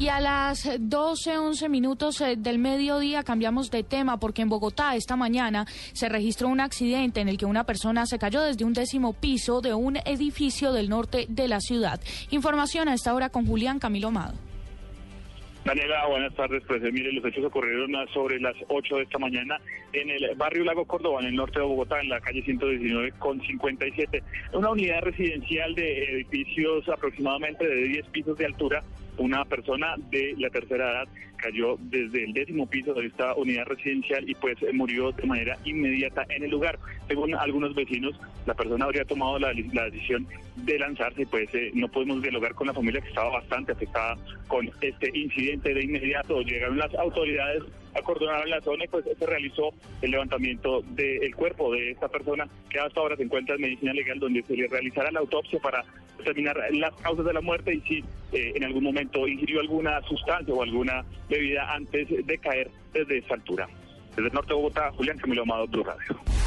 Y a las 12, 11 minutos eh, del mediodía cambiamos de tema porque en Bogotá esta mañana se registró un accidente en el que una persona se cayó desde un décimo piso de un edificio del norte de la ciudad. Información a esta hora con Julián Camilo Mado. Daniela, buenas tardes. Pues eh, mire, los hechos ocurrieron sobre las 8 de esta mañana en el barrio Lago Córdoba, en el norte de Bogotá, en la calle 119 con 57. Una unidad residencial de edificios aproximadamente de 10 pisos de altura una persona de la tercera edad cayó desde el décimo piso de esta unidad residencial y pues murió de manera inmediata en el lugar. Según algunos vecinos, la persona habría tomado la, decisión de lanzarse, pues eh, no podemos dialogar con la familia que estaba bastante afectada con este incidente de inmediato. Llegaron las autoridades acordonaron la zona y pues se realizó el levantamiento del cuerpo de esta persona que hasta ahora se encuentra en medicina legal donde se le realizará la autopsia para determinar las causas de la muerte y si eh, en algún momento ingirió alguna sustancia o alguna bebida antes de caer desde esa altura. Desde el norte de Bogotá, Julián Camilo Amado, Blue Radio.